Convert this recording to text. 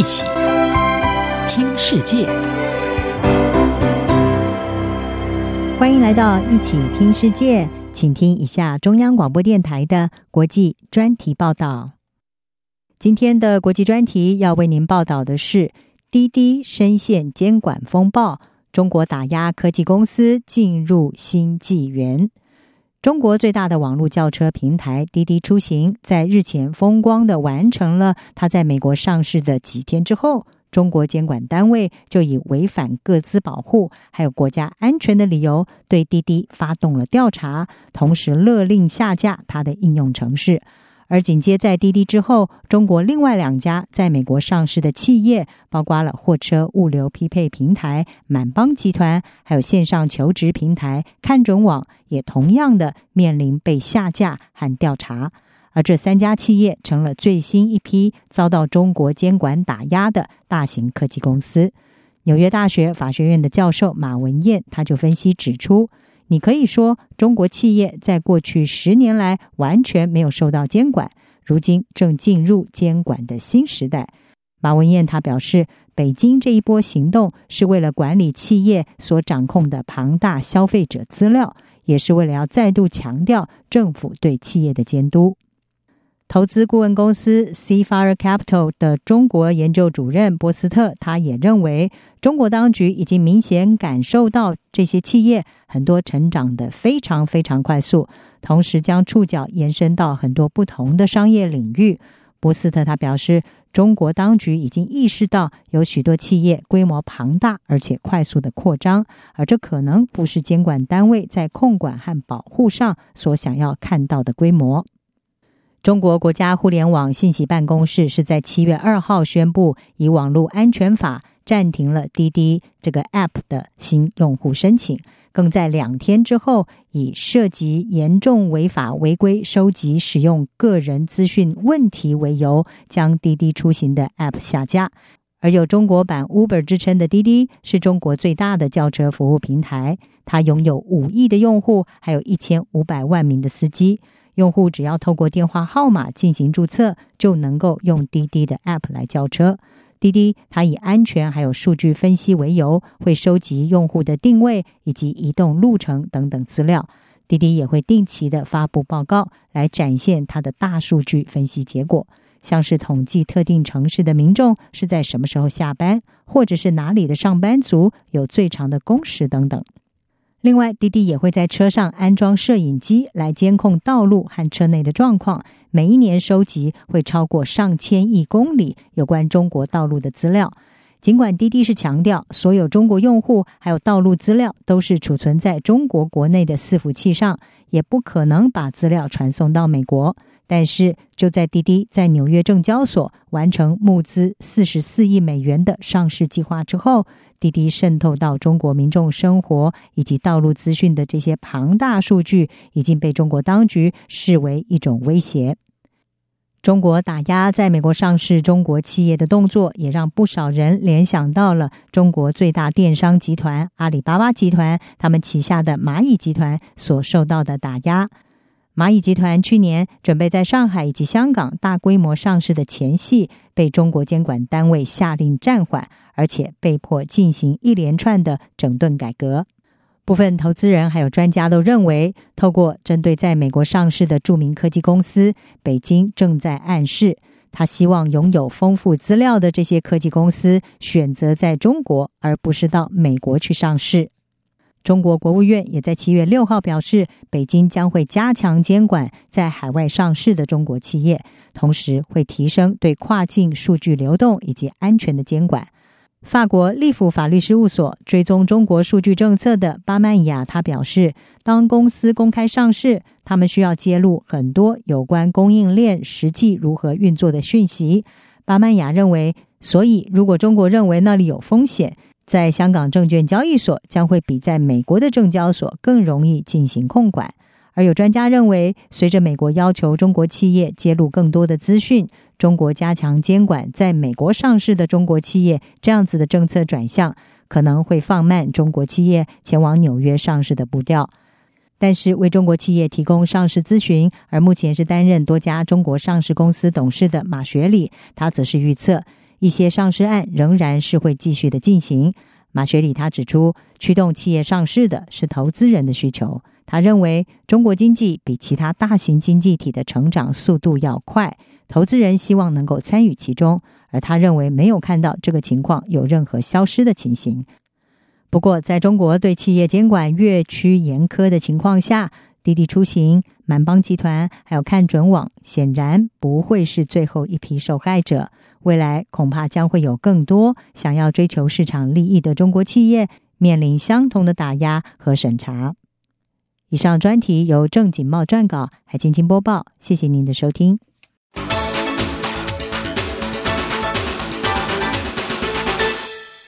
一起听世界，欢迎来到一起听世界，请听一下中央广播电台的国际专题报道。今天的国际专题要为您报道的是：滴滴深陷监管风暴，中国打压科技公司进入新纪元。中国最大的网络轿车平台滴滴出行，在日前风光的完成了它在美国上市的几天之后，中国监管单位就以违反各自保护还有国家安全的理由，对滴滴发动了调查，同时勒令下架它的应用程式。而紧接在滴滴之后，中国另外两家在美国上市的企业，包括了货车物流匹配平台满帮集团，还有线上求职平台看准网，也同样的面临被下架和调查。而这三家企业成了最新一批遭到中国监管打压的大型科技公司。纽约大学法学院的教授马文彦他就分析指出。你可以说，中国企业在过去十年来完全没有受到监管，如今正进入监管的新时代。马文燕他表示，北京这一波行动是为了管理企业所掌控的庞大消费者资料，也是为了要再度强调政府对企业的监督。投资顾问公司 Sapphire Capital 的中国研究主任波斯特，他也认为，中国当局已经明显感受到这些企业很多成长的非常非常快速，同时将触角延伸到很多不同的商业领域。波斯特他表示，中国当局已经意识到有许多企业规模庞大而且快速的扩张，而这可能不是监管单位在控管和保护上所想要看到的规模。中国国家互联网信息办公室是在七月二号宣布，以网络安全法暂停了滴滴这个 App 的新用户申请，更在两天之后以涉及严重违法违规收集使用个人资讯问题为由，将滴滴出行的 App 下架。而有中国版 Uber 之称的滴滴，是中国最大的轿车服务平台，它拥有五亿的用户，还有一千五百万名的司机。用户只要透过电话号码进行注册，就能够用滴滴的 App 来叫车。滴滴它以安全还有数据分析为由，会收集用户的定位以及移动路程等等资料。滴滴也会定期的发布报告，来展现它的大数据分析结果，像是统计特定城市的民众是在什么时候下班，或者是哪里的上班族有最长的工时等等。另外，滴滴也会在车上安装摄影机来监控道路和车内的状况。每一年收集会超过上千亿公里有关中国道路的资料。尽管滴滴是强调所有中国用户还有道路资料都是储存在中国国内的伺服器上，也不可能把资料传送到美国。但是，就在滴滴在纽约证交所完成募资四十四亿美元的上市计划之后，滴滴渗透到中国民众生活以及道路资讯的这些庞大数据，已经被中国当局视为一种威胁。中国打压在美国上市中国企业的动作，也让不少人联想到了中国最大电商集团阿里巴巴集团，他们旗下的蚂蚁集团所受到的打压。蚂蚁集团去年准备在上海以及香港大规模上市的前夕，被中国监管单位下令暂缓。而且被迫进行一连串的整顿改革。部分投资人还有专家都认为，透过针对在美国上市的著名科技公司，北京正在暗示，他希望拥有丰富资料的这些科技公司选择在中国，而不是到美国去上市。中国国务院也在七月六号表示，北京将会加强监管在海外上市的中国企业，同时会提升对跨境数据流动以及安全的监管。法国利弗法律事务所追踪中国数据政策的巴曼雅，他表示，当公司公开上市，他们需要揭露很多有关供应链实际如何运作的讯息。巴曼雅认为，所以如果中国认为那里有风险，在香港证券交易所将会比在美国的证交所更容易进行控管。而有专家认为，随着美国要求中国企业揭露更多的资讯，中国加强监管在美国上市的中国企业，这样子的政策转向可能会放慢中国企业前往纽约上市的步调。但是，为中国企业提供上市咨询，而目前是担任多家中国上市公司董事的马学礼，他则是预测，一些上市案仍然是会继续的进行。马学礼他指出，驱动企业上市的是投资人的需求。他认为，中国经济比其他大型经济体的成长速度要快，投资人希望能够参与其中。而他认为，没有看到这个情况有任何消失的情形。不过，在中国对企业监管越趋严苛的情况下，滴滴出行、满帮集团还有看准网显然不会是最后一批受害者。未来恐怕将会有更多想要追求市场利益的中国企业面临相同的打压和审查。以上专题由郑锦茂撰稿，海静静播报。谢谢您的收听。